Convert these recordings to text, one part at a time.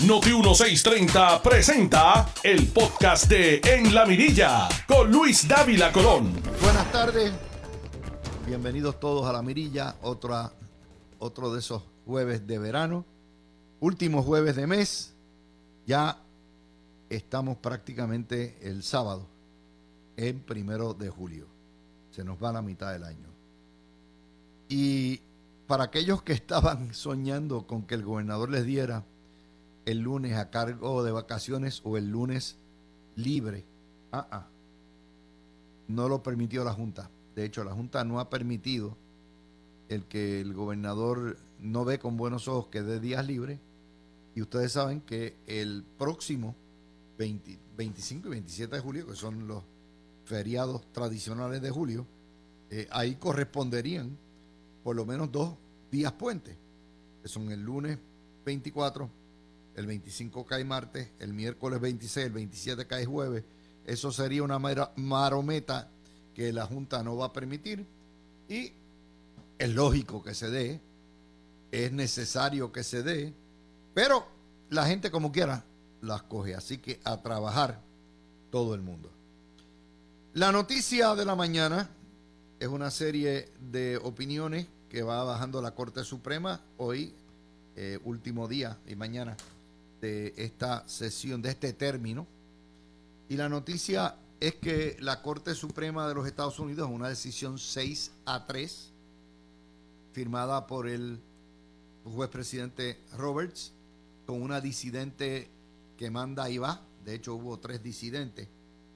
Noti 1630 presenta el podcast de En la Mirilla con Luis Dávila Colón. Buenas tardes, bienvenidos todos a La Mirilla, otro de esos jueves de verano, último jueves de mes, ya estamos prácticamente el sábado, en primero de julio, se nos va la mitad del año. Y para aquellos que estaban soñando con que el gobernador les diera el lunes a cargo de vacaciones o el lunes libre. Ah, ah. No lo permitió la Junta. De hecho, la Junta no ha permitido el que el gobernador no ve con buenos ojos que dé días libres. Y ustedes saben que el próximo 25 y 27 de julio, que son los feriados tradicionales de julio, eh, ahí corresponderían por lo menos dos días puentes, que son el lunes 24 el 25 cae martes, el miércoles 26, el 27 cae jueves. Eso sería una marometa que la Junta no va a permitir y es lógico que se dé, es necesario que se dé, pero la gente como quiera las coge, así que a trabajar todo el mundo. La noticia de la mañana es una serie de opiniones que va bajando la Corte Suprema hoy, eh, último día y mañana de esta sesión, de este término. Y la noticia es que la Corte Suprema de los Estados Unidos, una decisión 6 a 3, firmada por el juez presidente Roberts, con una disidente que manda y va. De hecho, hubo tres disidentes,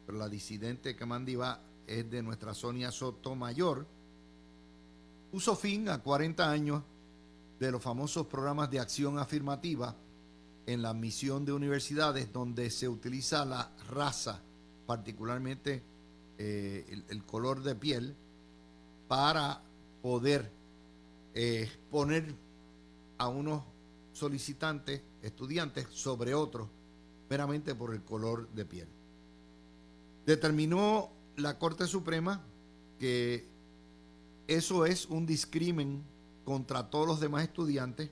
pero la disidente que manda y va es de nuestra Sonia Sotomayor. Puso fin a 40 años de los famosos programas de acción afirmativa en la admisión de universidades donde se utiliza la raza, particularmente eh, el, color de piel, para poder eh, poner a unos solicitantes, estudiantes, sobre otros, meramente por el color de piel. Determinó la Corte Suprema que eso es un discrimen contra todos los demás estudiantes,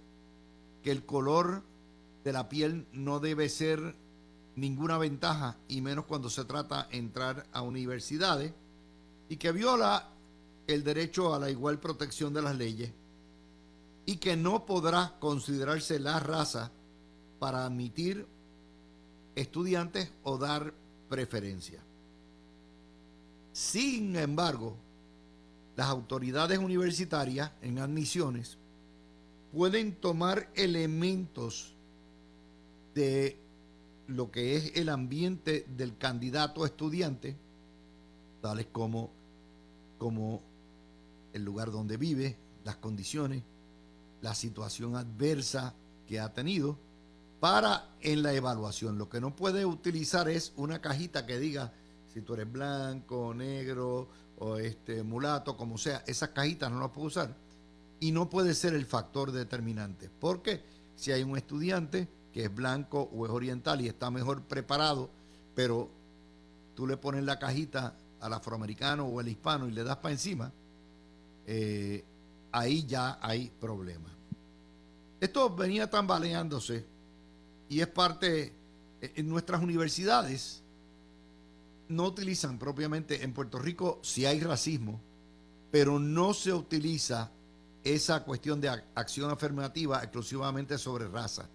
que el color de la piel no debe ser ninguna ventaja, y menos cuando se trata de entrar a universidades, y que viola el derecho a la igual protección de las leyes, y que no podrá considerarse la raza para admitir estudiantes o dar preferencia. Sin embargo, las autoridades universitarias en admisiones pueden tomar elementos de lo que es el ambiente del candidato estudiante, tales como, como el lugar donde vive, las condiciones, la situación adversa que ha tenido, para en la evaluación. Lo que no puede utilizar es una cajita que diga si tú eres blanco, negro o este mulato, como sea. Esas cajitas no las puede usar y no puede ser el factor determinante. Porque si hay un estudiante que es blanco o es oriental y está mejor preparado, pero tú le pones la cajita al afroamericano o al hispano y le das para encima, eh, ahí ya hay problemas. Esto venía tambaleándose y es parte, eh, en nuestras universidades no utilizan propiamente, en Puerto Rico si hay racismo, pero no se utiliza esa cuestión de acción afirmativa exclusivamente sobre raza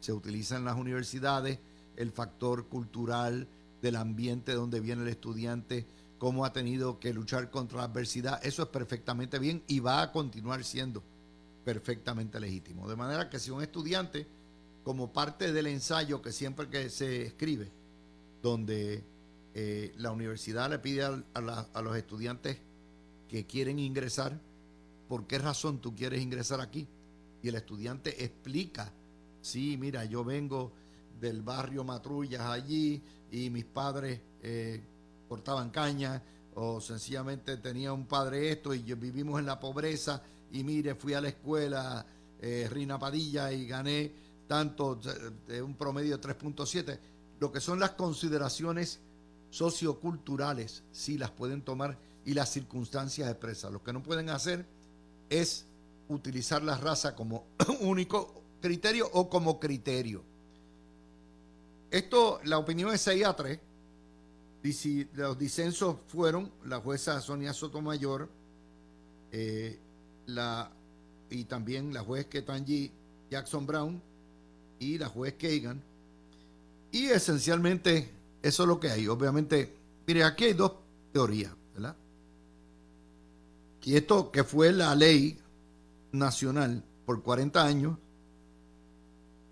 se utiliza en las universidades el factor cultural del ambiente donde viene el estudiante, cómo ha tenido que luchar contra la adversidad. Eso es perfectamente bien y va a continuar siendo perfectamente legítimo. De manera que si un estudiante, como parte del ensayo que siempre que se escribe, donde eh, la universidad le pide a los estudiantes que quieren ingresar, ¿por qué razón tú quieres ingresar aquí? Y el estudiante explica Sí, mira, yo vengo del barrio Matrullas allí y mis padres eh, cortaban caña o sencillamente tenía un padre esto y yo, vivimos en la pobreza y mire, fui a la escuela eh, Rina Padilla y gané tanto, de un promedio de 3.7. Lo que son las consideraciones socioculturales, sí las pueden tomar y las circunstancias expresas. Lo que no pueden hacer es utilizar la raza como único criterio o como criterio. esto, la opinión es 6 a 3. Los disensos fueron la jueza Sonia Sotomayor eh, la, y también la juez Ketanji Jackson Brown y la juez Kagan. Y esencialmente eso es lo que hay. Obviamente, mire, aquí hay dos teorías, ¿verdad? Y esto que fue la ley nacional por 40 años,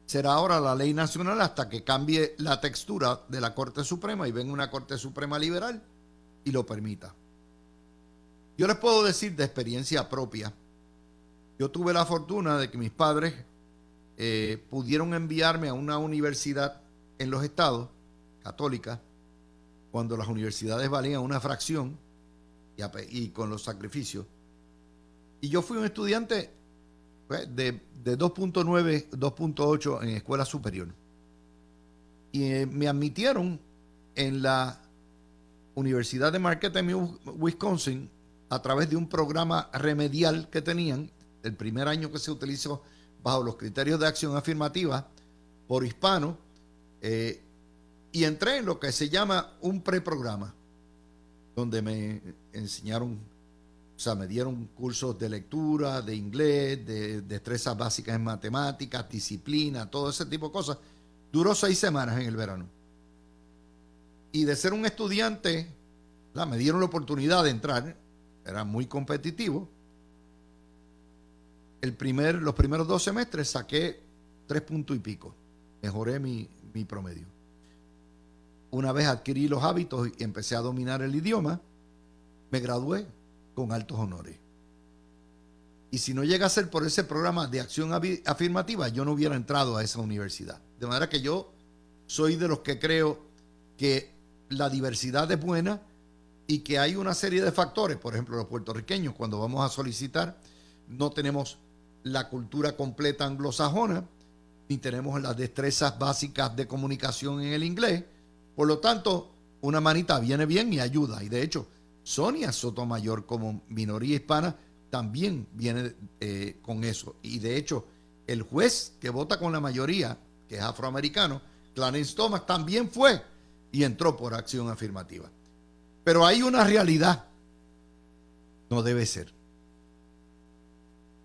será ahora la ley nacional hasta que cambie la textura de la Corte Suprema y venga una Corte Suprema liberal y lo permita. Yo les puedo decir de experiencia propia, yo tuve la fortuna de que mis padres eh, pudieron enviarme a una universidad en los estados católica cuando las universidades valían una fracción y, y con los sacrificios. Y yo fui un estudiante de, de 2.9, 2.8 en escuela superior. Y eh, me admitieron en la Universidad de Marquette, Wisconsin, a través de un programa remedial que tenían, el primer año que se utilizó bajo los criterios de acción afirmativa por hispano, eh, y entré en lo que se llama un preprograma, donde me enseñaron o sea, me dieron cursos de lectura, de inglés, de destrezas básicas en matemáticas, disciplina, todo ese tipo de cosas. Duró seis semanas en el verano. Y de ser un estudiante, me dieron la oportunidad de entrar, era muy competitivo. El primer, los primeros dos semestres saqué tres puntos y pico. Mejoré mi, mi promedio. Una vez adquirí los hábitos y empecé a dominar el idioma, me gradué con altos honores. Y si no llega a ser por ese programa de acción afirmativa, yo no hubiera entrado a esa universidad. De manera que yo soy de los que creo que la diversidad es buena y que hay una serie de factores. Por ejemplo, los puertorriqueños, cuando vamos a solicitar, no tenemos la cultura completa anglosajona, ni tenemos las destrezas básicas de comunicación en el inglés. Por lo tanto, una manita viene bien y ayuda. Y de hecho, Sonia Sotomayor como minoría hispana también viene eh, con eso. Y de hecho, el juez que vota con la mayoría, que es afroamericano, Clarence Thomas, también fue y entró por acción afirmativa. Pero hay una realidad. No debe ser.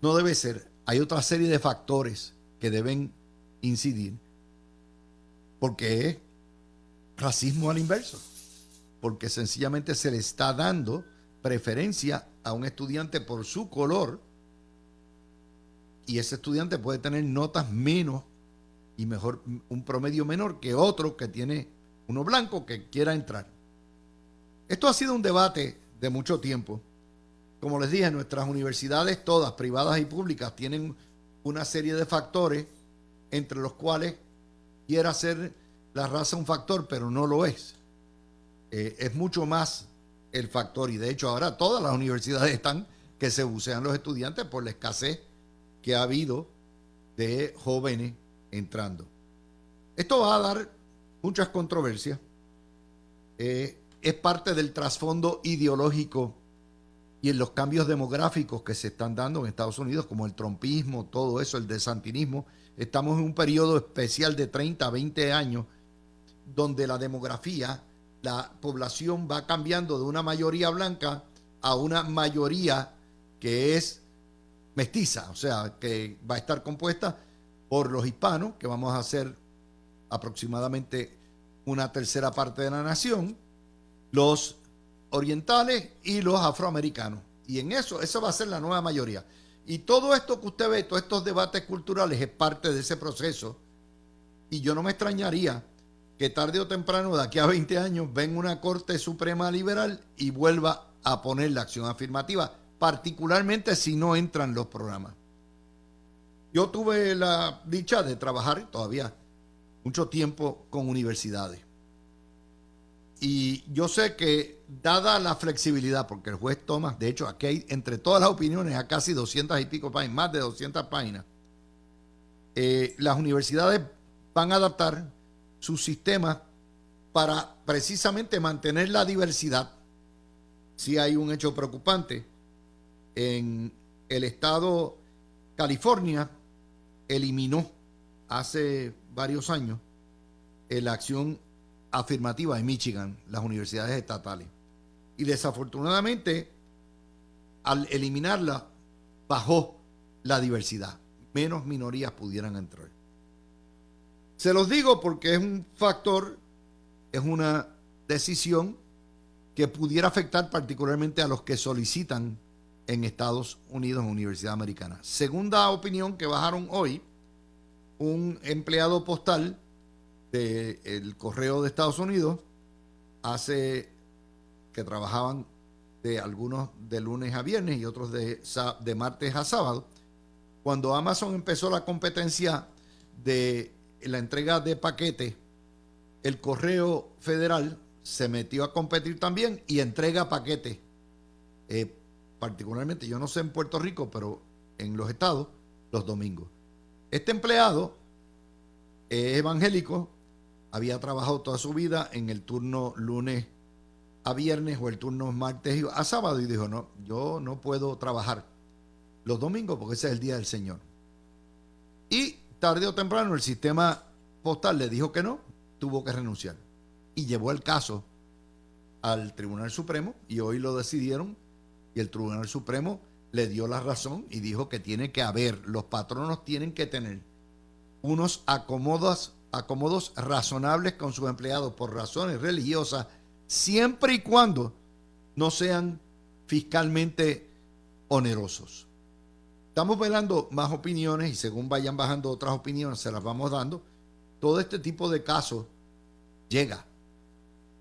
No debe ser. Hay otra serie de factores que deben incidir porque es racismo al inverso porque sencillamente se le está dando preferencia a un estudiante por su color y ese estudiante puede tener notas menos y mejor un promedio menor que otro que tiene uno blanco que quiera entrar. Esto ha sido un debate de mucho tiempo. Como les dije, nuestras universidades todas, privadas y públicas, tienen una serie de factores entre los cuales quiera ser la raza un factor, pero no lo es. Eh, es mucho más el factor. Y de hecho ahora todas las universidades están que se bucean los estudiantes por la escasez que ha habido de jóvenes entrando. Esto va a dar muchas controversias. Eh, es parte del trasfondo ideológico y en los cambios demográficos que se están dando en Estados Unidos, como el trompismo, todo eso, el desantinismo. Estamos en un periodo especial de 30 a 20 años donde la demografía la población va cambiando de una mayoría blanca a una mayoría que es mestiza, o sea, que va a estar compuesta por los hispanos, que vamos a ser aproximadamente una tercera parte de la nación, los orientales y los afroamericanos. Y en eso, eso va a ser la nueva mayoría. Y todo esto que usted ve, todos estos debates culturales es parte de ese proceso. Y yo no me extrañaría que tarde o temprano, de aquí a 20 años, venga una Corte Suprema Liberal y vuelva a poner la acción afirmativa, particularmente si no entran los programas. Yo tuve la dicha de trabajar todavía mucho tiempo con universidades. Y yo sé que, dada la flexibilidad, porque el juez toma, de hecho, aquí hay entre todas las opiniones a casi 200 y pico páginas, más de 200 páginas, eh, las universidades van a adaptar su sistema para precisamente mantener la diversidad. Si hay un hecho preocupante, en el estado California eliminó hace varios años la acción afirmativa en Michigan, las universidades estatales. Y desafortunadamente, al eliminarla, bajó la diversidad. Menos minorías pudieran entrar. Se los digo porque es un factor, es una decisión que pudiera afectar particularmente a los que solicitan en Estados Unidos Universidad Americana. Segunda opinión que bajaron hoy, un empleado postal del correo de Estados Unidos hace que trabajaban de algunos de lunes a viernes y otros de, de martes a sábado. Cuando Amazon empezó la competencia de la entrega de paquetes, el correo federal se metió a competir también y entrega paquetes. Eh, particularmente, yo no sé en Puerto Rico, pero en los estados, los domingos. Este empleado es evangélico, había trabajado toda su vida en el turno lunes a viernes o el turno martes a sábado y dijo, no, yo no puedo trabajar los domingos porque ese es el día del Señor. Y tarde o temprano el sistema postal le dijo que no, tuvo que renunciar. Y llevó el caso al Tribunal Supremo y hoy lo decidieron y el Tribunal Supremo le dio la razón y dijo que tiene que haber, los patronos tienen que tener unos acomodos, razonables con sus empleados por razones religiosas, siempre y cuando no sean fiscalmente onerosos. Estamos velando más opiniones y según vayan bajando otras opiniones se las vamos dando. Todo este tipo de casos llega,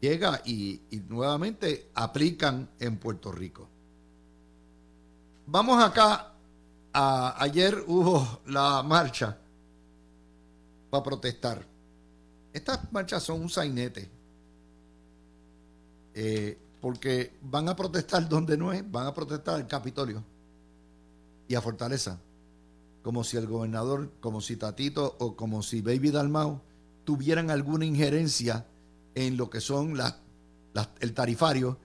llega y, nuevamente aplican en Puerto Rico. Vamos acá. A, ayer hubo la marcha para protestar. Estas marchas son un sainete. Eh, porque van a protestar donde no es, van a protestar al Capitolio y a Fortaleza. Como si el gobernador, como si Tatito o como si Baby Dalmau tuvieran alguna injerencia en lo que son el tarifario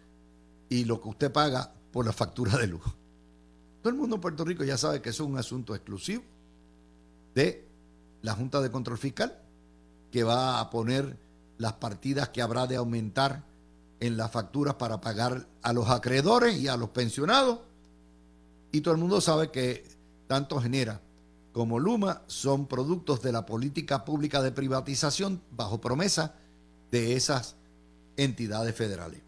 y lo que usted paga por la factura de luz. Todo el mundo en Puerto Rico ya sabe que eso es un asunto exclusivo de la Junta de Control Fiscal, que va a poner las partidas que habrá de aumentar en las facturas para pagar a los acreedores y a los pensionados. Y todo el mundo sabe que tanto Genera como Luma son productos de la política pública de privatización bajo promesa de esas entidades federales.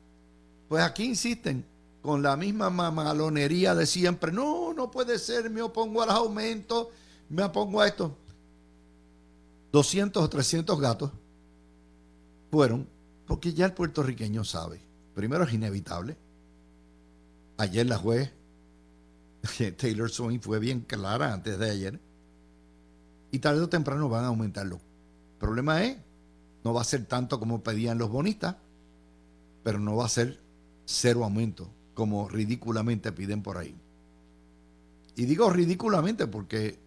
Pues aquí insisten con la misma mamalonería de siempre. No, no puede ser, me opongo a los aumentos, me opongo a esto. 200 o 300 gatos fueron porque ya el puertorriqueño sabe. Primero es inevitable. Ayer la juez Taylor Swain fue bien clara antes de ayer. Y tarde o temprano van a aumentarlo. El problema es, no va a ser tanto como pedían los bonistas, pero no va a ser cero aumento como ridículamente piden por ahí. Y digo ridículamente porque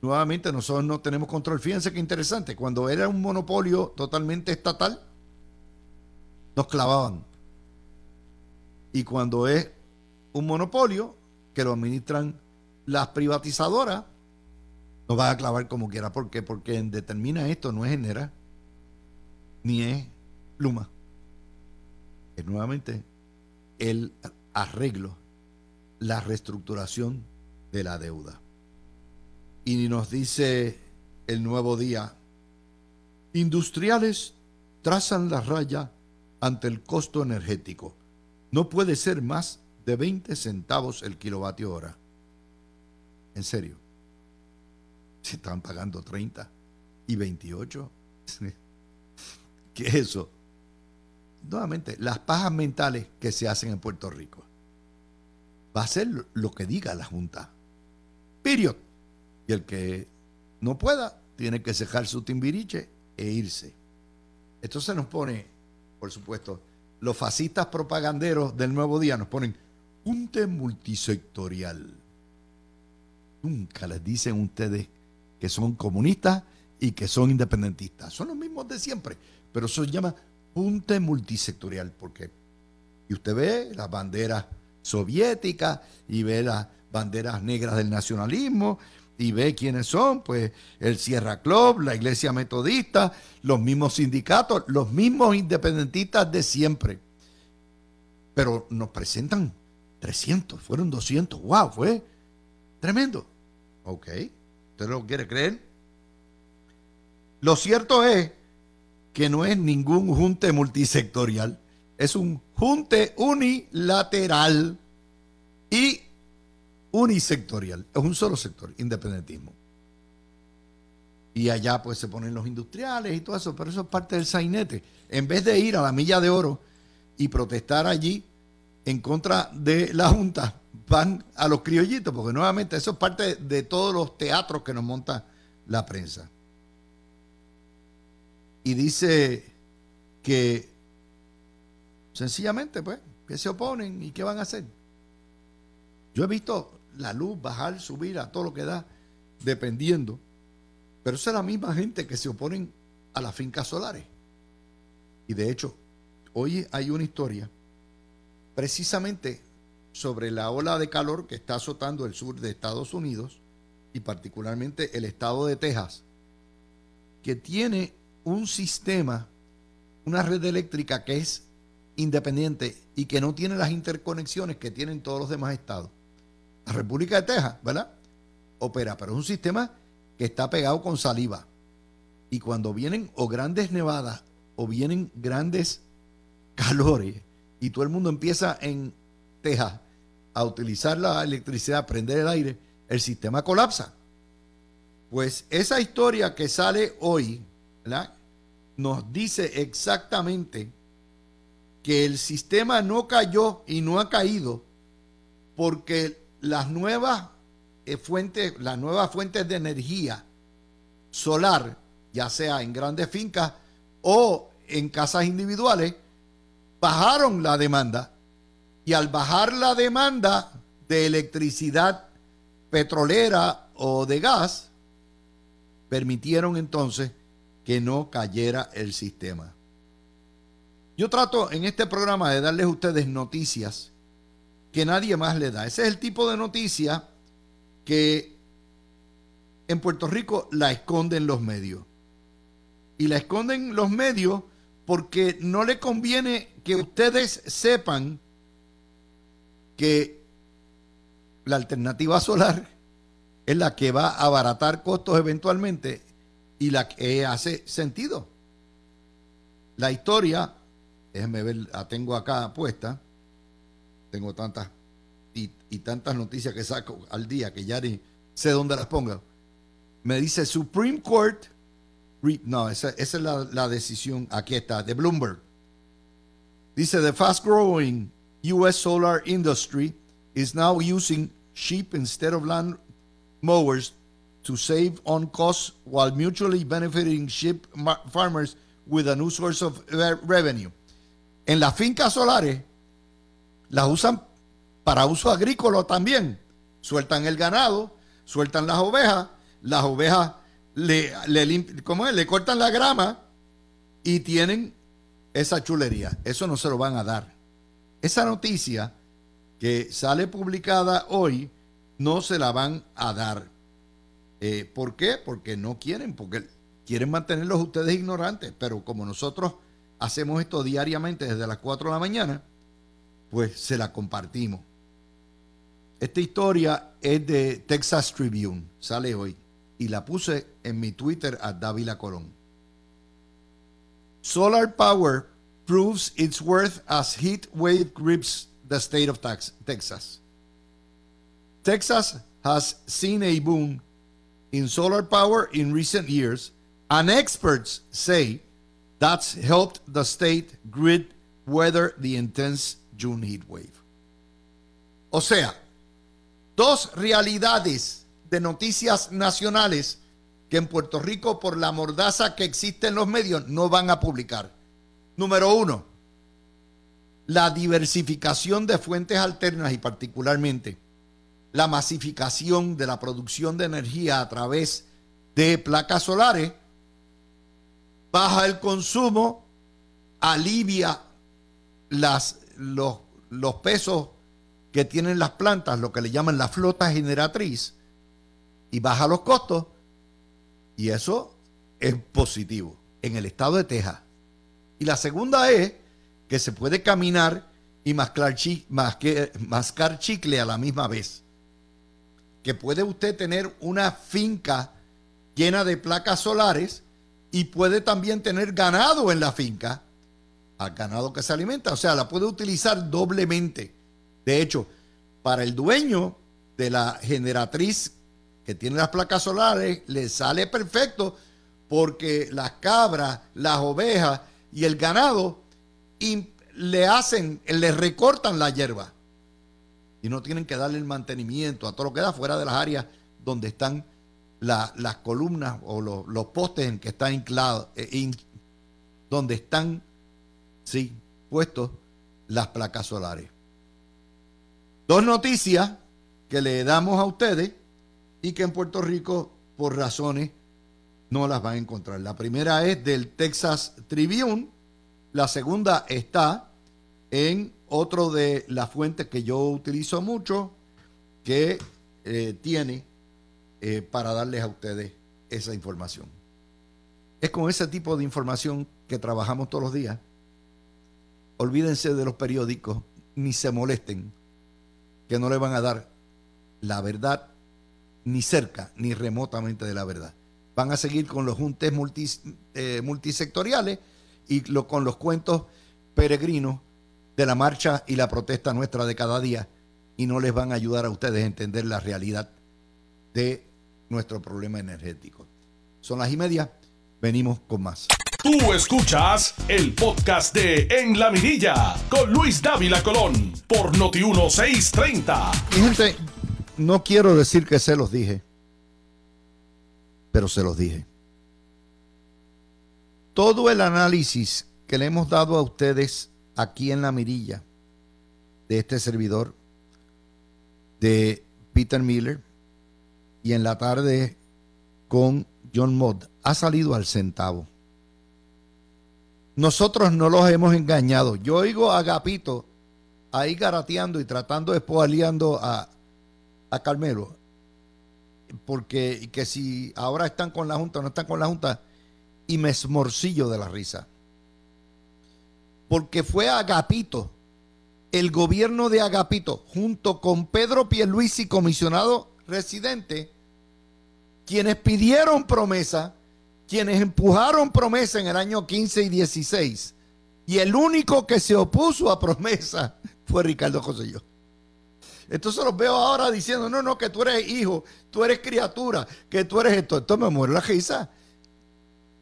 nuevamente nosotros no tenemos control. Fíjense qué interesante, cuando era un monopolio totalmente estatal, nos clavaban. Y cuando es un monopolio que lo administran las privatizadoras, nos van a clavar como quiera. ¿Por qué? Porque determina esto no es Genera ni es Luma. Es nuevamente el arreglo, la reestructuración de la deuda. Y nos dice el nuevo día, industriales trazan la raya ante el costo energético. No puede ser más de 20 centavos el kilovatio hora. En serio. Se están pagando 30 y 28. ¿Qué es eso? nuevamente, las pajas mentales que se hacen en Puerto Rico. Va a ser lo que diga la Junta. Period. Y el que no pueda, tiene que cejar su timbiriche e irse. Esto se nos pone, por supuesto, los fascistas propaganderos del nuevo día nos ponen junta multisectorial. Nunca les dicen ustedes que son comunistas y que son independentistas. Son los mismos de siempre, pero eso se llama punte multisectorial, porque y usted ve las banderas soviéticas y ve las banderas negras del nacionalismo y ve quiénes son, pues el Sierra Club, la Iglesia Metodista, los mismos sindicatos, los mismos independentistas de siempre. Pero nos presentan 300, fueron 200, wow, fue tremendo. Ok, ¿usted lo quiere creer? Lo cierto es que no es ningún junte multisectorial, es un junte unilateral y unisectorial. Es un solo sector, independentismo. Y allá pues se ponen los industriales y todo eso, pero eso es parte del sainete. En vez de ir a la milla de oro y protestar allí en contra de la Junta, van a los criollitos, porque nuevamente eso es parte de todos los teatros que nos monta la prensa. Y dice que sencillamente, pues, que se oponen y qué van a hacer. Yo he visto la luz, bajar, subir, a todo lo que da, dependiendo. Pero esa es la misma gente que se oponen a las fincas solares. Y de hecho, hoy hay una historia precisamente sobre la ola de calor que está azotando el sur de Estados Unidos y particularmente el estado de Texas, que tiene un sistema, una red eléctrica que es independiente y que no tiene las interconexiones que tienen todos los demás estados. La República de Texas, ¿verdad? Opera, pero es un sistema que está pegado con saliva. Y cuando vienen o grandes nevadas o vienen grandes calores y todo el mundo empieza en Texas a utilizar la electricidad, a prender el aire, el sistema colapsa. Pues esa historia que sale hoy. Nos dice exactamente que el sistema no cayó y no ha caído porque las nuevas eh, fuentes, las nuevas fuentes de energía solar, ya sea en grandes fincas o en casas individuales, bajaron la demanda y al bajar la demanda de electricidad petrolera o de gas, permitieron entonces que no cayera el sistema. Yo trato en este programa de darles a ustedes noticias que nadie más le da. Ese es el tipo de noticia que en Puerto Rico la esconden los medios. Y la esconden los medios porque no le conviene que ustedes sepan que la alternativa solar es la que va a abaratar costos eventualmente y la que hace sentido. La historia, déjenme ver, la tengo acá puesta, tengo tantas y, tantas noticias que saco al día que ya ni sé dónde las ponga. Me dice Supreme Court. No, esa, esa es la, la, decisión. Aquí está, de Bloomberg. Dice: The fast growing U.S. solar industry is now using sheep instead of land mowers to save on costs while mutually benefiting sheep farmers with a new source of revenue. En las fincas solares, las usan para uso agrícola también. Sueltan el ganado, sueltan las ovejas, las ovejas le, le, ¿cómo es? le cortan la grama y tienen esa chulería. Eso no se lo van a dar. Esa noticia que sale publicada hoy no se la van a dar. Eh, ¿Por qué? Porque no quieren, porque quieren mantenerlos ustedes ignorantes. Pero como nosotros hacemos esto diariamente desde las 4 de la mañana, pues se la compartimos. Esta historia es de Texas Tribune, sale hoy, y la puse en mi Twitter a Dávila Colón. Solar power proves its worth as heat wave grips the state of Texas. Texas has seen a boom in solar power in recent years, and experts say that's helped the state grid weather the intense June heat wave. O sea, dos realidades de noticias nacionales que en Puerto Rico por la mordaza que existe en los medios no van a publicar. Número uno, la diversificación de fuentes alternas y particularmente la masificación de la producción de energía a través de placas solares, baja el consumo, alivia las los, los pesos que tienen las plantas, lo que le llaman la flota generatriz, y baja los costos. Y eso es positivo en el estado de Texas. Y la segunda es que se puede caminar y mascar, mascar chicle a la misma vez. Que puede usted tener una finca llena de placas solares y puede también tener ganado en la finca, al ganado que se alimenta, o sea, la puede utilizar doblemente. De hecho, para el dueño de la generatriz que tiene las placas solares, le sale perfecto porque las cabras, las ovejas y el ganado le hacen, le recortan la hierba y no tienen que darle el mantenimiento a todo lo que da fuera de las áreas donde están las columnas o los, postes en que están inclados, eh, donde están, sí, puestos las placas solares. Dos noticias que le damos a ustedes y que en Puerto Rico, por razones, no las van a encontrar. La primera es del Texas Tribune, la segunda está en otro de las fuentes que yo utilizo mucho, que eh, tiene eh, para darles a ustedes esa información. Es con ese tipo de información que trabajamos todos los días. Olvídense de los periódicos, ni se molesten, que no le van a dar la verdad ni cerca, ni remotamente de la verdad. Van a seguir con los juntes eh, multisectoriales y con los cuentos peregrinos de la marcha y la protesta nuestra de cada día y no les van a ayudar a ustedes a entender la realidad de nuestro problema energético. Son las y media, venimos con más. Tú escuchas el podcast de En la Mirilla con Luis Dávila Colón por Noti 1630. Y gente, no quiero decir que se los dije, pero se los dije. Todo el análisis que le hemos dado a ustedes aquí en la mirilla de este servidor, de Peter Miller, y en la tarde con John Mott ha salido al centavo. Nosotros no los hemos engañado. Yo oigo a Agapito ahí garateando y tratando de espoaleando a, a Carmelo. Porque que si ahora están con la Junta o no están con la Junta, y me esmorcillo de la risa. Porque fue Agapito, el gobierno de Agapito, junto con Pedro Pierluisi, comisionado residente, quienes pidieron promesa, quienes empujaron promesa en el año 15 y 16, y el único que se opuso a promesa fue Ricardo José Entonces los veo ahora diciendo, no, no, que tú eres hijo, tú eres criatura, que tú eres esto. Esto me muere la risa.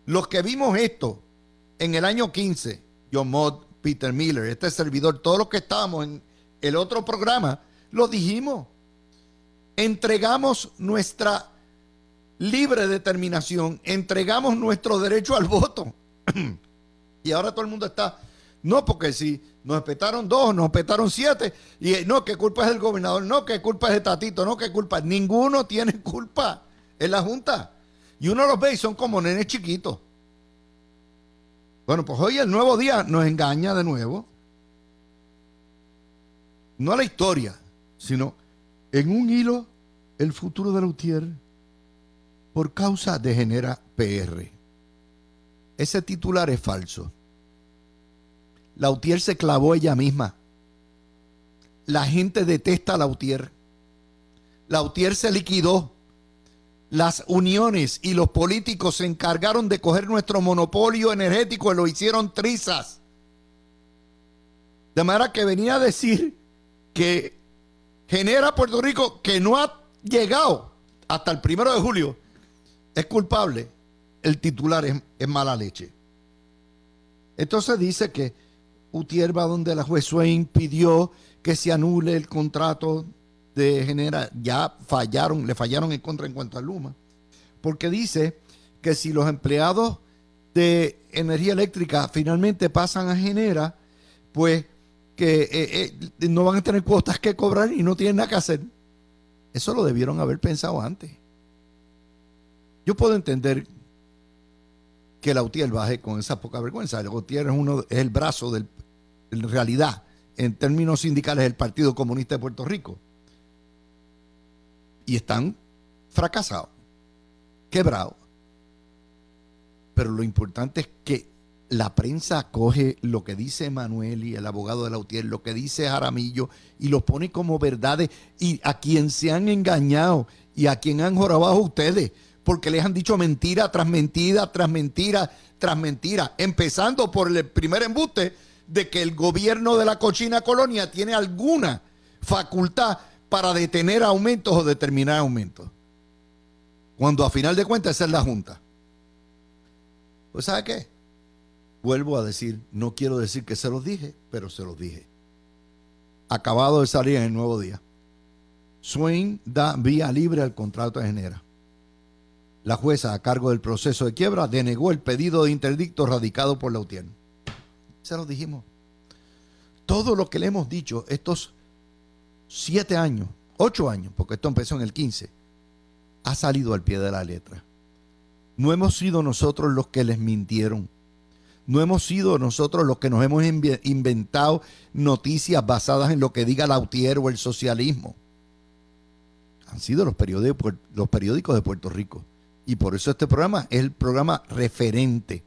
Los que vimos esto en el año 15, John Mott, Peter Miller, este servidor, todos los que estábamos en el otro programa, lo dijimos. Entregamos nuestra libre determinación, entregamos nuestro derecho al voto. y ahora todo el mundo está, no, porque si nos petaron dos, nos petaron siete, y no, que culpa es del gobernador, no, que culpa es de Tatito, no, que culpa, ninguno tiene culpa en la Junta. Y uno los ve y son como nenes chiquitos. Bueno, pues hoy el nuevo día nos engaña de nuevo. No a la historia, sino en un hilo el futuro de Lautier por causa de Genera PR. Ese titular es falso. Lautier se clavó ella misma. La gente detesta a Lautier. Lautier se liquidó. Las uniones y los políticos se encargaron de coger nuestro monopolio energético y lo hicieron trizas. De manera que venía a decir que genera Puerto Rico que no ha llegado hasta el primero de julio es culpable, el titular es, mala leche. Entonces dice que Utier va donde la juez Swain pidió que se anule el contrato de Genera. Ya fallaron, le fallaron en contra en cuanto a Luma. Porque dice que si los empleados de energía eléctrica finalmente pasan a Genera, pues que eh, eh, no van a tener cuotas que cobrar y no tienen nada que hacer. Eso lo debieron haber pensado antes. Yo puedo entender que Lautier baje con esa poca vergüenza. Lautier es, uno, es el brazo del, en realidad, en términos sindicales, del Partido Comunista de Puerto Rico. Y están fracasado, quebrado. Pero lo importante es que la prensa coge lo que dice Manuel y el abogado de Lautier, lo que dice Jaramillo, y lo pone como verdades. Y a quien se han engañado y a quien han jorobado ustedes, porque les han dicho mentira tras mentira, tras mentira, tras mentira. Empezando por el primer embuste de que el gobierno de la cochina colonia tiene alguna facultad para detener aumentos o determinar aumentos. Cuando a final de cuentas esa es la Junta. Pues ¿sabe qué? Vuelvo a decir, no quiero decir que se los dije, pero se los dije. Acabado de salir en el nuevo día. Swain da vía libre al contrato de Genera. La jueza a cargo del proceso de quiebra denegó el pedido de interdicto radicado por la UTIEN. Se los dijimos. Todo lo que le hemos dicho estos siete años, ocho años, porque esto empezó en el 15, ha salido al pie de la letra. No hemos sido nosotros los que les mintieron. No hemos sido nosotros los que nos hemos inventado noticias basadas en lo que diga Lautier o el socialismo. Han sido los periódicos, los periódicos de Puerto Rico. Y por eso este programa es el programa referente.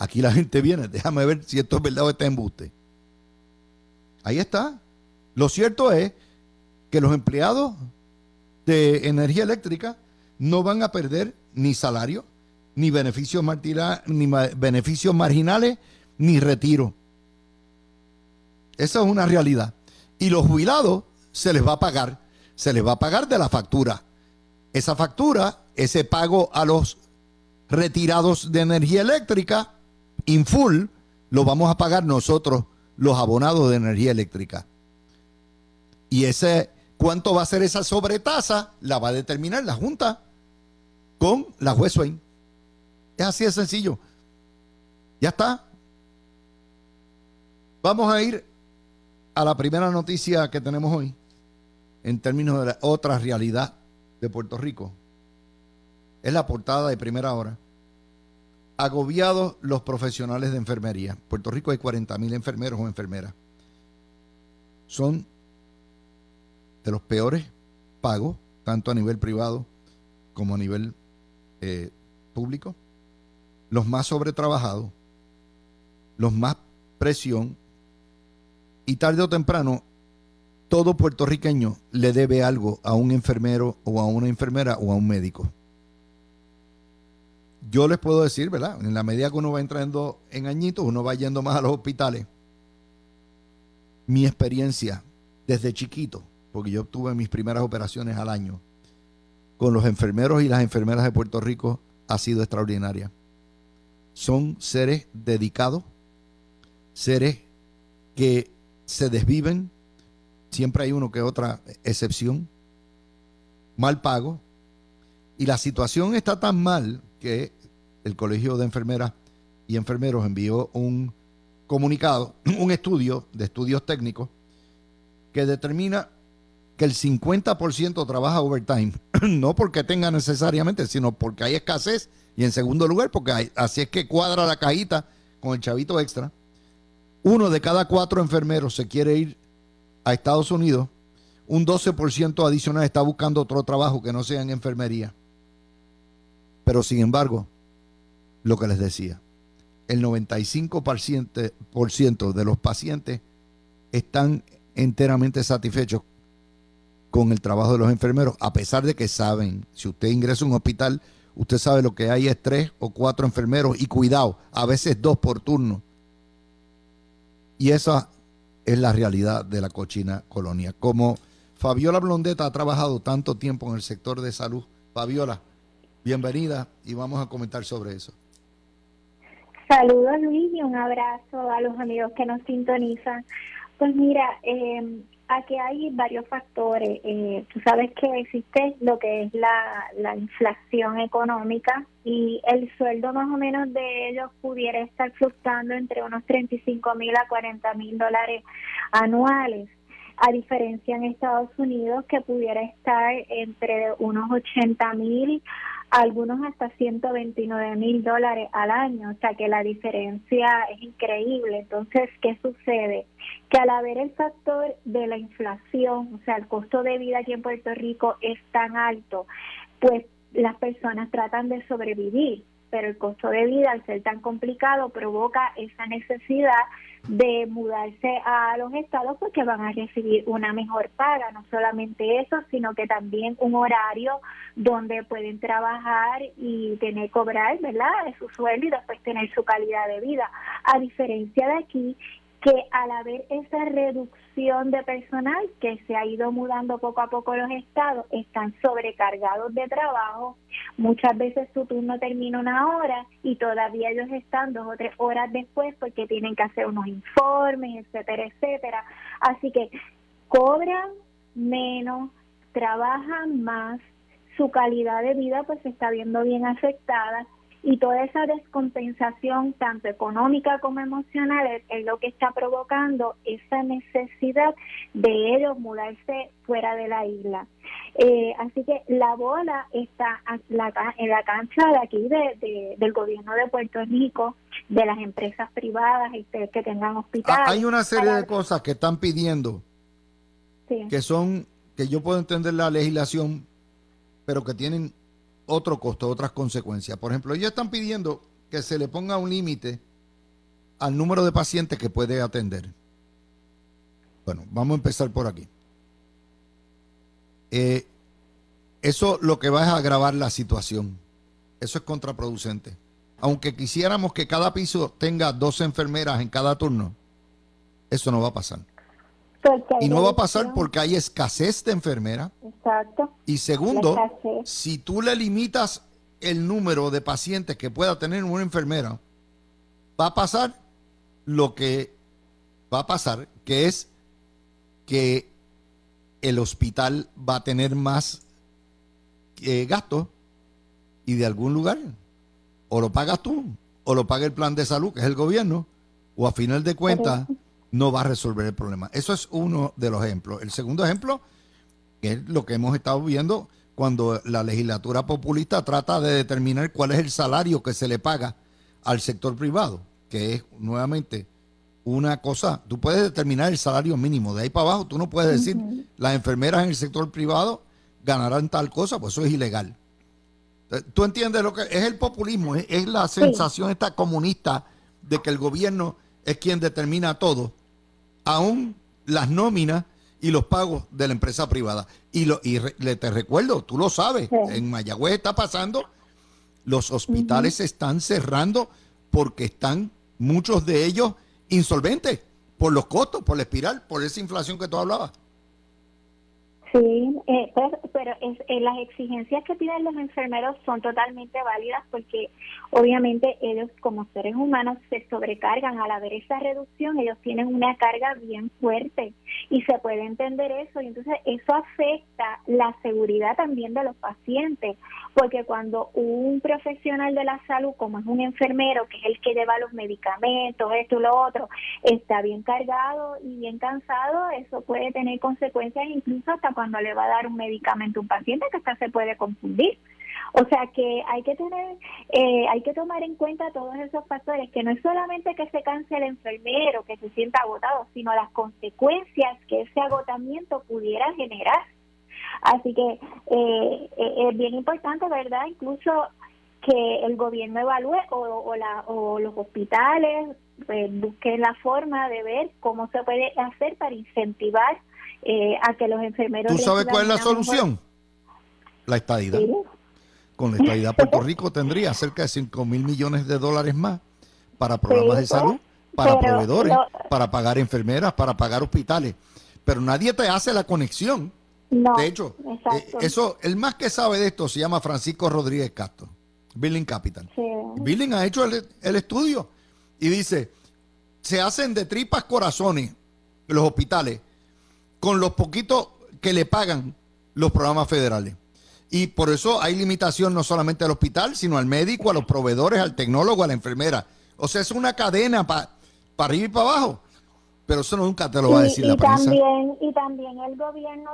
Aquí la gente viene, déjame ver si esto es verdad o está embuste. Ahí está. Lo cierto es que los empleados de energía eléctrica no van a perder ni salario, ni beneficios, ni beneficios marginales, ni retiro. Esa es una realidad. Y los jubilados se les va a pagar, se les va a pagar de la factura. Esa factura, ese pago a los retirados de energía eléctrica, in full, lo vamos a pagar nosotros, los abonados de energía eléctrica. Y ese, ¿cuánto va a ser esa sobretasa? La va a determinar la Junta con la juez Swain. Es así de sencillo. Ya está. Vamos a ir a la primera noticia que tenemos hoy en términos de la otra realidad de Puerto Rico. Es la portada de primera hora. Agobiados los profesionales de enfermería. En Puerto Rico hay 40 mil enfermeros o enfermeras. Son de los peores pagos, tanto a nivel privado como a nivel eh, público, los más sobretrabajados, los más presión, y tarde o temprano todo puertorriqueño le debe algo a un enfermero o a una enfermera o a un médico. Yo les puedo decir, ¿verdad? En la medida que uno va entrando en añitos, uno va yendo más a los hospitales. Mi experiencia desde chiquito, porque yo tuve mis primeras operaciones al año, con los enfermeros y las enfermeras de Puerto Rico ha sido extraordinaria. Son seres dedicados, seres que se desviven, siempre hay uno que otra excepción, mal pago, y la situación está tan mal que el Colegio de Enfermeras y Enfermeros envió un comunicado, un estudio de estudios técnicos que determina que el 50% trabaja overtime, no porque tenga necesariamente, sino porque hay escasez y en segundo lugar porque así es que cuadra la cajita con el chavito extra. Uno de cada cuatro enfermeros se quiere ir a Estados Unidos, un 12% adicional está buscando otro trabajo que no sea en enfermería. Pero sin embargo, lo que les decía, el 95% de los pacientes están enteramente satisfechos con el trabajo de los enfermeros, a pesar de que saben, si usted ingresa a un hospital, usted sabe lo que hay es tres o cuatro enfermeros y cuidado, a veces dos por turno. Y esa es la realidad de la cochina colonia. Como Fabiola Blondeta ha trabajado tanto tiempo en el sector de salud, Fabiola, bienvenida y vamos a comentar sobre eso. Saludos Luis y un abrazo a los amigos que nos sintonizan. Pues mira, eh, Aquí hay varios factores. Eh, tú sabes que existe lo que es la, la inflación económica y el sueldo más o menos de ellos pudiera estar fluctuando entre unos 35 mil a 40 mil dólares anuales a diferencia en Estados Unidos que pudiera estar entre unos 80 mil algunos hasta 129 mil dólares al año, o sea que la diferencia es increíble. Entonces, ¿qué sucede? Que al haber el factor de la inflación, o sea, el costo de vida aquí en Puerto Rico es tan alto, pues las personas tratan de sobrevivir pero el costo de vida al ser tan complicado provoca esa necesidad de mudarse a los estados porque van a recibir una mejor paga, no solamente eso, sino que también un horario donde pueden trabajar y tener cobrar, ¿verdad?, de su sueldo y después tener su calidad de vida. A diferencia de aquí, que al haber esa reducción de personal que se ha ido mudando poco a poco los estados, están sobrecargados de trabajo. Muchas veces su turno termina una hora y todavía ellos están dos o tres horas después porque tienen que hacer unos informes, etcétera, etcétera. Así que cobran menos, trabajan más, su calidad de vida pues se está viendo bien afectada y toda esa descompensación, tanto económica como emocional, es, lo que está provocando esa necesidad de ellos mudarse fuera de la isla. Eh, así que la bola está en la cancha de aquí de, del gobierno de Puerto Rico, de las empresas privadas este, que tengan hospitales. Hay una serie de cosas que están pidiendo que son, que yo puedo entender la legislación, pero que tienen otro costo, otras consecuencias. Por ejemplo, ellos están pidiendo que se le ponga un límite al número de pacientes que puede atender. Bueno, vamos a empezar por aquí. Eh, eso lo que va es agravar la situación. Eso es contraproducente. Aunque quisiéramos que cada piso tenga dos enfermeras en cada turno, eso no va a pasar. Y no va a pasar porque hay escasez de enfermeras. Exacto. Y segundo, si tú le limitas el número de pacientes que pueda tener una enfermera, va a pasar lo que va a pasar, que es que el hospital va a tener más eh, gastos y de algún lugar o lo pagas tú o lo paga el plan de salud, que es el gobierno, o a final de cuentas no va a resolver el problema. Eso es uno de los ejemplos. El segundo ejemplo es lo que hemos estado viendo cuando la legislatura populista trata de determinar cuál es el salario que se le paga al sector privado, que es nuevamente una cosa, tú puedes determinar el salario mínimo, de ahí para abajo tú no puedes decir las enfermeras en el sector privado ganarán tal cosa, pues eso es ilegal. ¿Tú entiendes lo que es el populismo? Es, la sensación esta comunista de que el gobierno es quien determina todo aún las nóminas y los pagos de la empresa privada. Y, lo, y te recuerdo, tú lo sabes, en Mayagüez está pasando, los hospitales están cerrando porque están muchos de ellos insolventes por los costos, por la espiral, por esa inflación que tú hablabas. Sí, eh, pero, eh, las exigencias que piden los enfermeros son totalmente válidas porque obviamente ellos como seres humanos se sobrecargan al haber esa reducción, ellos tienen una carga bien fuerte y se puede entender eso y entonces eso afecta la seguridad también de los pacientes porque cuando un profesional de la salud como es un enfermero que es el que lleva los medicamentos, esto y lo otro, está bien cargado y bien cansado, eso puede tener consecuencias incluso hasta cuando le va a dar un medicamento a un paciente que hasta se puede confundir. O sea que hay que tener, eh, hay que tomar en cuenta todos esos factores, que no es solamente que se canse el enfermero, que se sienta agotado, sino las consecuencias que ese agotamiento pudiera generar. Así que eh, eh, es bien importante, ¿verdad? Incluso que el gobierno evalúe o, la, o los hospitales pues, busquen la forma de ver cómo se puede hacer para incentivar eh, a que los enfermeros... ¿Tú sabes cuál es la solución? La estadidad. Con la estadidad Puerto Rico tendría cerca de 5 mil millones de dólares más para programas de salud, para proveedores, para pagar enfermeras, para pagar hospitales. Pero nadie te hace la conexión. de hecho, eh, eso, el más que sabe de esto se llama Francisco Rodríguez Castro, Billing Capital. Billing ha hecho el, el estudio y dice, se hacen de tripas corazones los hospitales con los poquitos que le pagan los programas federales. Y por eso hay limitación no solamente al hospital, sino al médico, a los proveedores, al tecnólogo, a la enfermera. O sea, es una cadena para arriba y para abajo. Pero eso nunca te lo va a decir la También, y también el gobierno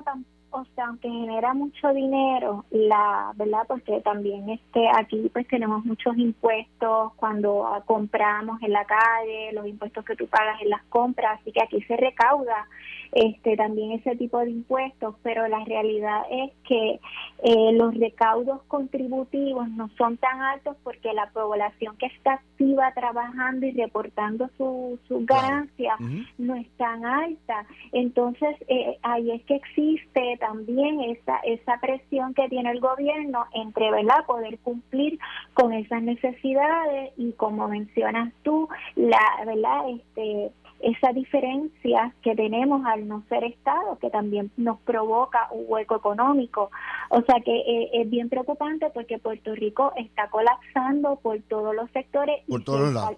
o sea, aunque genera mucho dinero, la verdad, porque también este aquí pues tenemos muchos impuestos cuando ah, compramos en la calle, los impuestos que tú pagas en las compras, así que aquí se recauda este también ese tipo de impuestos, pero la realidad es que eh, los recaudos contributivos no son tan altos porque la población que está activa trabajando y reportando sus su ganancias no es tan alta. Entonces, eh, ahí es que existe también esa, esa presión que tiene el gobierno entre, ¿verdad?, poder cumplir con esas necesidades y como mencionas tú, la, ¿verdad?, este esa diferencia que tenemos al no ser Estado, que también nos provoca un hueco económico. O sea que eh, es bien preocupante porque Puerto Rico está colapsando por todos los sectores. Por todos lados.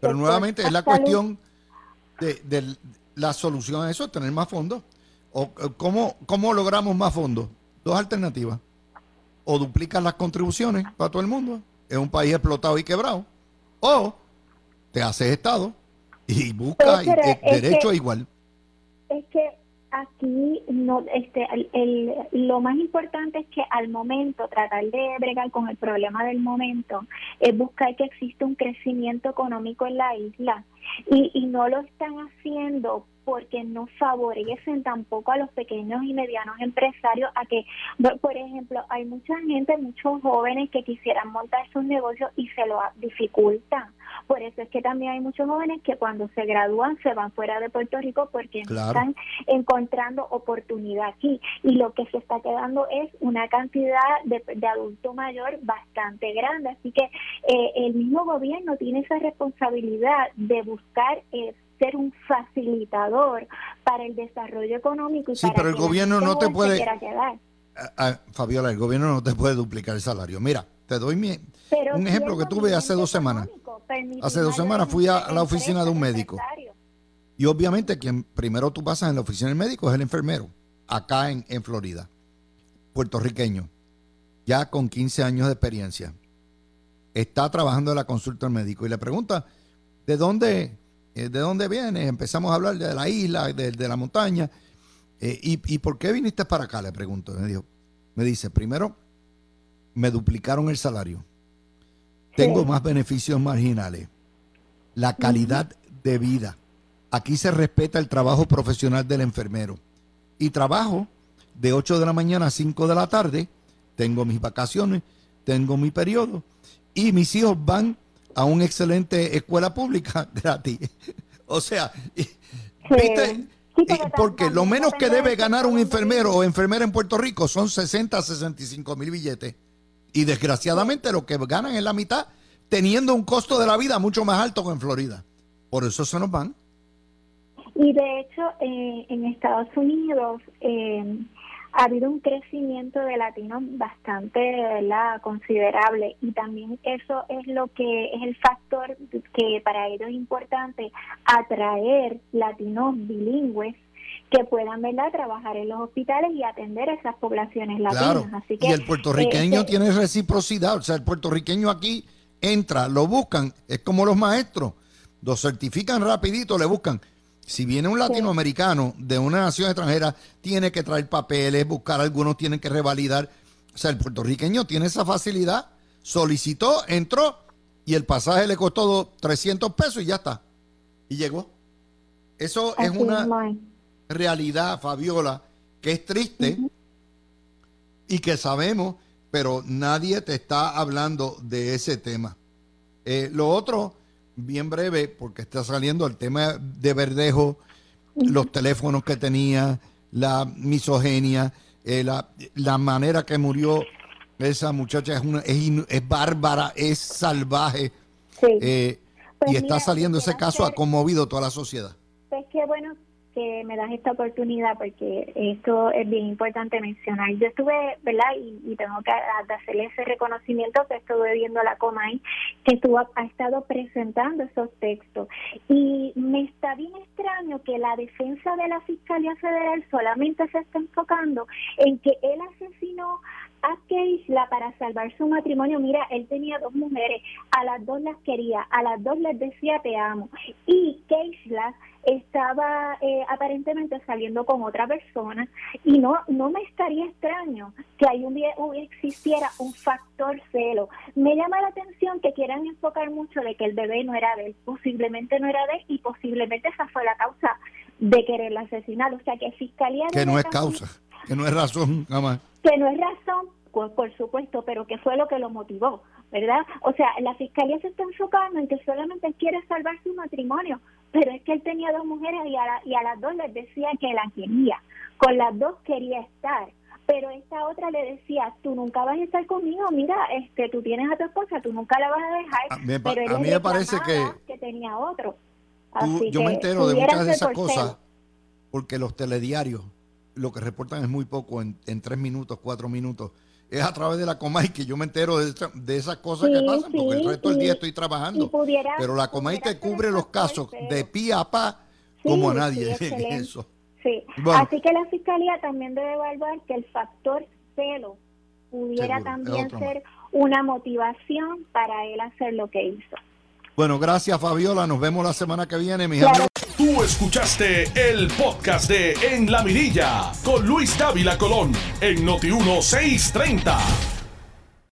Pero nuevamente es la cuestión de, de, la solución a eso, tener más fondos. O, ¿cómo, ¿Cómo logramos más fondos? Dos alternativas. O duplicas las contribuciones para todo el mundo, es un país explotado y quebrado. O te haces Estado y busca derecho igual. Es que aquí no este el, lo más importante es que al momento tratar de bregar con el problema del momento es buscar que exista un crecimiento económico en la isla y, y no lo están haciendo porque no favorecen tampoco a los pequeños y medianos empresarios a que, por ejemplo, hay mucha gente, muchos jóvenes que quisieran montar sus negocios y se lo dificultan. Por eso es que también hay muchos jóvenes que cuando se gradúan se van fuera de Puerto Rico porque no están encontrando oportunidad aquí. Y lo que se está quedando es una cantidad de, adulto mayor bastante grande. Así que eh, el mismo gobierno tiene esa responsabilidad de buscar eh, ser un facilitador para el desarrollo económico y sí, pero el gobierno no te puede ah, ah, Fabiola, el gobierno no te puede duplicar el salario. Mira, te doy mi, un ejemplo que tuve hace dos semanas. Hace dos semanas fui a, la oficina de un médico. Y obviamente quien primero tú pasas en la oficina del médico es el enfermero, acá en, en Florida, puertorriqueño, ya con 15 años de experiencia. Está trabajando en la consulta del médico y le pregunta, ¿de dónde, ¿de dónde vienes? Empezamos a hablar de la isla, de, la montaña. Eh, y, por qué viniste para acá? Le pregunto. Me, dijo, me dice, primero, me duplicaron el salario. Tengo más beneficios marginales. La calidad de vida. Aquí se respeta el trabajo profesional del enfermero. Y trabajo de 8 de la mañana a 5 de la tarde. Tengo mis vacaciones, tengo mi periodo. Y mis hijos van a una excelente escuela pública gratis. o sea, ¿viste? porque lo menos que debe ganar un enfermero o enfermera en Puerto Rico son 60 a 65 mil billetes. Y desgraciadamente lo que ganan es la mitad, teniendo un costo de la vida mucho más alto que en Florida. Por eso se nos van. Y de hecho, eh, en Estados Unidos, eh, ha habido un crecimiento de latinos bastante ¿verdad? considerable y también eso es lo que es el factor que para ellos es importante atraer latinos bilingües que puedan ¿verdad? trabajar en los hospitales y atender a esas poblaciones latinas. Así que, y el puertorriqueño este tiene reciprocidad, o sea, el puertorriqueño aquí entra, lo buscan, es como los maestros, lo certifican rapidito, le buscan si viene un latinoamericano de una nación extranjera, tiene que traer papeles, buscar algunos, tienen que revalidar. O sea, el puertorriqueño tiene esa facilidad, solicitó, entró y el pasaje le costó 300 pesos y ya está. Y llegó. Eso es una realidad, Fabiola, que es triste y que sabemos, pero nadie te está hablando de ese tema. Eh, lo otro bien breve, porque está saliendo el tema de Verdejo, los teléfonos que tenía, la misoginia, eh, la, la, manera que murió esa muchacha es, una, es, bárbara, es salvaje. Eh, pues y está saliendo ese caso, ha conmovido toda la sociedad. Pues qué bueno que me das esta oportunidad porque esto es bien importante mencionar. Yo estuve, ¿verdad? Y, tengo que hacerle ese reconocimiento que estuve viendo la Comay, que estuvo, ha estado presentando esos textos. Y me está bien extraño que la defensa de la Fiscalía Federal solamente se está enfocando en que él asesinó a Keishla para salvar su matrimonio. Mira, él tenía dos mujeres, a las dos las quería, a las dos les decía te amo. Y Keishla estaba eh, aparentemente saliendo con otra persona y no no me estaría extraño que ahí un, existiera un factor celo. Me llama la atención que quieran enfocar mucho de que el bebé no era de él, posiblemente no era de él y posiblemente esa fue la causa de querer asesinar. O sea que fiscalía... Que no es causa, que no es razón, nada más. Que no es razón, pues, por supuesto, pero que fue lo que lo motivó, ¿verdad? O sea, la fiscalía se está enfocando en que solamente quiere salvar su matrimonio, pero es que él tenía dos mujeres y a, y a las dos les decía que la quería, con las dos quería estar pero esta otra le decía, tú nunca vas a estar conmigo, mira, este, tú tienes a tu esposa, tú nunca la vas a dejar, pero a mí me parece que, que tenía otro. yo me entero de muchas de esas cosas porque los telediarios lo que reportan es muy poco, en, en tres minutos, cuatro minutos. Es a través de la Comay que yo me entero de, de esas cosas que pasan, porque el resto del día estoy trabajando. pero la Comay te cubre los casos de pie a pa como a nadie eso. Sí, así que la fiscalía también debe evaluar que el factor celo pudiera también ser una motivación para él hacer lo que hizo. Bueno, gracias Fabiola, nos vemos la semana que viene, mis amigos. Tú escuchaste el podcast de En la Mirilla con Luis Dávila Colón en Noti 1630.